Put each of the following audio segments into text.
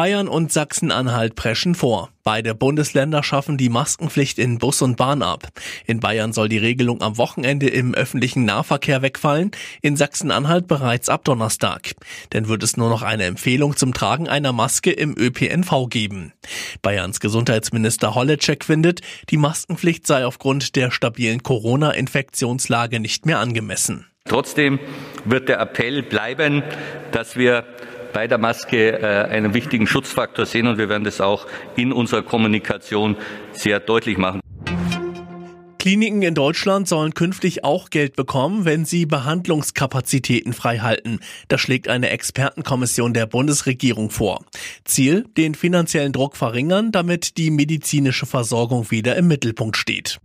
Bayern und Sachsen-Anhalt preschen vor. Beide Bundesländer schaffen die Maskenpflicht in Bus und Bahn ab. In Bayern soll die Regelung am Wochenende im öffentlichen Nahverkehr wegfallen, in Sachsen-Anhalt bereits ab Donnerstag. Denn wird es nur noch eine Empfehlung zum Tragen einer Maske im ÖPNV geben. Bayerns Gesundheitsminister Holleczek findet, die Maskenpflicht sei aufgrund der stabilen Corona-Infektionslage nicht mehr angemessen. Trotzdem wird der Appell bleiben, dass wir bei der Maske äh, einen wichtigen Schutzfaktor sehen und wir werden das auch in unserer Kommunikation sehr deutlich machen. Kliniken in Deutschland sollen künftig auch Geld bekommen, wenn sie Behandlungskapazitäten freihalten. Das schlägt eine Expertenkommission der Bundesregierung vor. Ziel, den finanziellen Druck verringern, damit die medizinische Versorgung wieder im Mittelpunkt steht.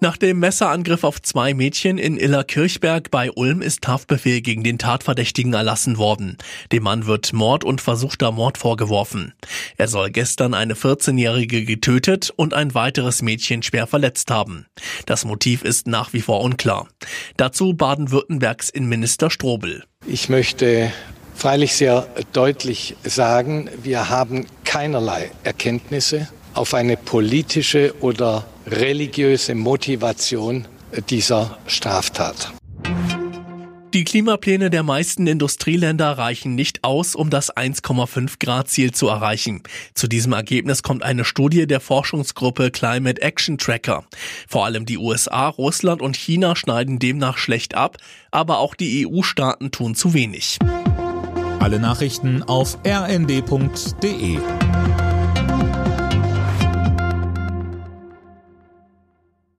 Nach dem Messerangriff auf zwei Mädchen in Illerkirchberg bei Ulm ist Haftbefehl gegen den Tatverdächtigen erlassen worden. Dem Mann wird Mord und versuchter Mord vorgeworfen. Er soll gestern eine 14-Jährige getötet und ein weiteres Mädchen schwer verletzt haben. Das Motiv ist nach wie vor unklar. Dazu Baden-Württembergs Innenminister Strobel. Ich möchte freilich sehr deutlich sagen, wir haben keinerlei Erkenntnisse auf eine politische oder religiöse Motivation dieser Straftat. Die Klimapläne der meisten Industrieländer reichen nicht aus, um das 1,5 Grad Ziel zu erreichen. Zu diesem Ergebnis kommt eine Studie der Forschungsgruppe Climate Action Tracker. Vor allem die USA, Russland und China schneiden demnach schlecht ab, aber auch die EU-Staaten tun zu wenig. Alle Nachrichten auf rnd.de